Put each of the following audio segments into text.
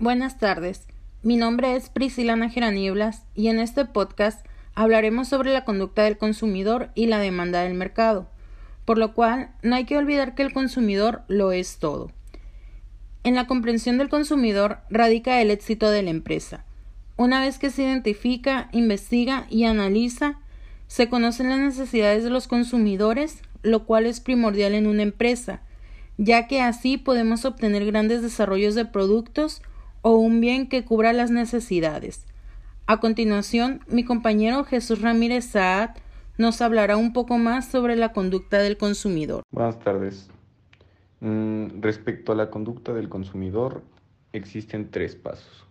Buenas tardes. Mi nombre es Priscila Nájera Nieblas y en este podcast hablaremos sobre la conducta del consumidor y la demanda del mercado, por lo cual no hay que olvidar que el consumidor lo es todo. En la comprensión del consumidor radica el éxito de la empresa. Una vez que se identifica, investiga y analiza, se conocen las necesidades de los consumidores, lo cual es primordial en una empresa, ya que así podemos obtener grandes desarrollos de productos o un bien que cubra las necesidades. A continuación, mi compañero Jesús Ramírez Saad nos hablará un poco más sobre la conducta del consumidor. Buenas tardes. Mm, respecto a la conducta del consumidor, existen tres pasos.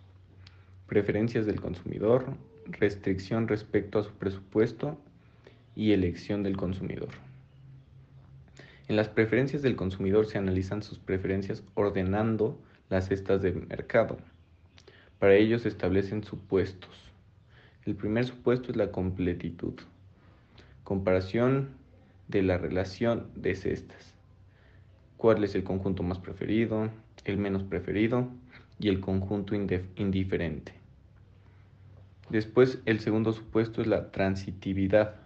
Preferencias del consumidor, restricción respecto a su presupuesto y elección del consumidor. En las preferencias del consumidor se analizan sus preferencias ordenando las cestas de mercado. Para ello se establecen supuestos. El primer supuesto es la completitud. Comparación de la relación de cestas. ¿Cuál es el conjunto más preferido, el menos preferido y el conjunto indiferente? Después, el segundo supuesto es la transitividad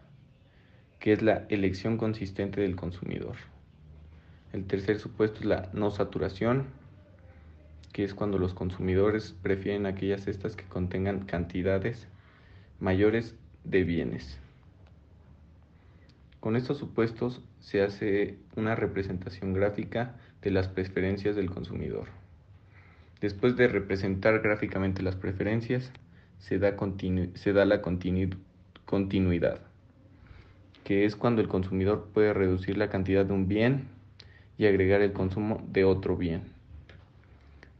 que es la elección consistente del consumidor. El tercer supuesto es la no saturación, que es cuando los consumidores prefieren aquellas cestas que contengan cantidades mayores de bienes. Con estos supuestos se hace una representación gráfica de las preferencias del consumidor. Después de representar gráficamente las preferencias, se da, se da la continuidad que es cuando el consumidor puede reducir la cantidad de un bien y agregar el consumo de otro bien.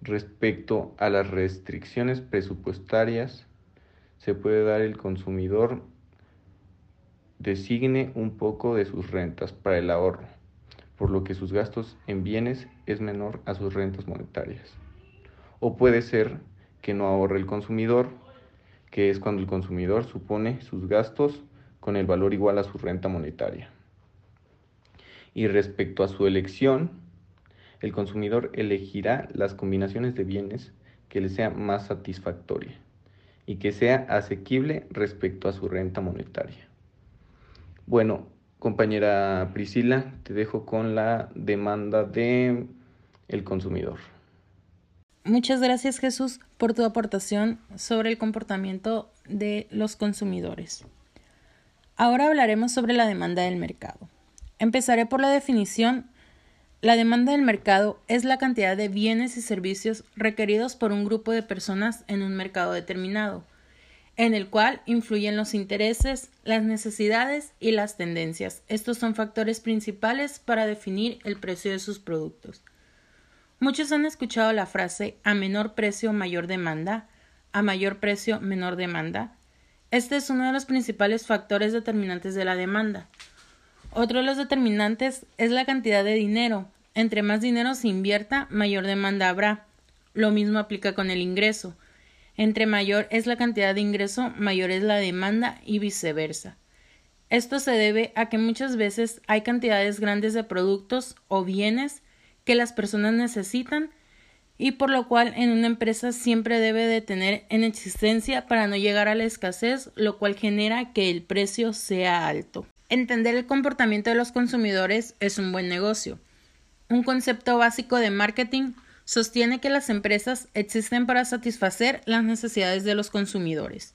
Respecto a las restricciones presupuestarias, se puede dar el consumidor designe un poco de sus rentas para el ahorro, por lo que sus gastos en bienes es menor a sus rentas monetarias. O puede ser que no ahorre el consumidor, que es cuando el consumidor supone sus gastos con el valor igual a su renta monetaria. Y respecto a su elección, el consumidor elegirá las combinaciones de bienes que le sea más satisfactoria y que sea asequible respecto a su renta monetaria. Bueno, compañera Priscila, te dejo con la demanda de el consumidor. Muchas gracias Jesús por tu aportación sobre el comportamiento de los consumidores. Ahora hablaremos sobre la demanda del mercado. Empezaré por la definición. La demanda del mercado es la cantidad de bienes y servicios requeridos por un grupo de personas en un mercado determinado, en el cual influyen los intereses, las necesidades y las tendencias. Estos son factores principales para definir el precio de sus productos. Muchos han escuchado la frase a menor precio mayor demanda, a mayor precio menor demanda, este es uno de los principales factores determinantes de la demanda. Otro de los determinantes es la cantidad de dinero. Entre más dinero se invierta, mayor demanda habrá. Lo mismo aplica con el ingreso. Entre mayor es la cantidad de ingreso, mayor es la demanda y viceversa. Esto se debe a que muchas veces hay cantidades grandes de productos o bienes que las personas necesitan y por lo cual en una empresa siempre debe de tener en existencia para no llegar a la escasez, lo cual genera que el precio sea alto. Entender el comportamiento de los consumidores es un buen negocio. Un concepto básico de marketing sostiene que las empresas existen para satisfacer las necesidades de los consumidores.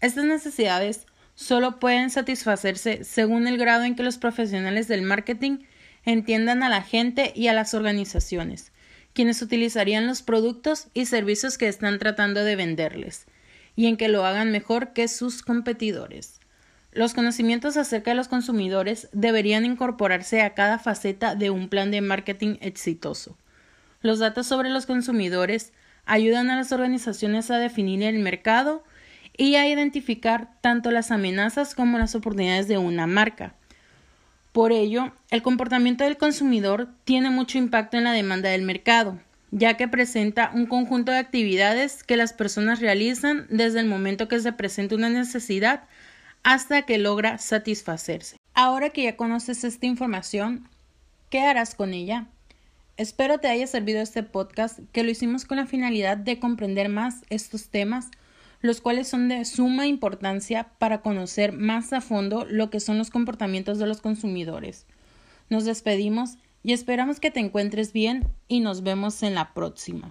Estas necesidades solo pueden satisfacerse según el grado en que los profesionales del marketing entiendan a la gente y a las organizaciones quienes utilizarían los productos y servicios que están tratando de venderles, y en que lo hagan mejor que sus competidores. Los conocimientos acerca de los consumidores deberían incorporarse a cada faceta de un plan de marketing exitoso. Los datos sobre los consumidores ayudan a las organizaciones a definir el mercado y a identificar tanto las amenazas como las oportunidades de una marca. Por ello, el comportamiento del consumidor tiene mucho impacto en la demanda del mercado, ya que presenta un conjunto de actividades que las personas realizan desde el momento que se presenta una necesidad hasta que logra satisfacerse. Ahora que ya conoces esta información, ¿qué harás con ella? Espero te haya servido este podcast que lo hicimos con la finalidad de comprender más estos temas, los cuales son de suma importancia para conocer más a fondo lo que son los comportamientos de los consumidores. Nos despedimos y esperamos que te encuentres bien y nos vemos en la próxima.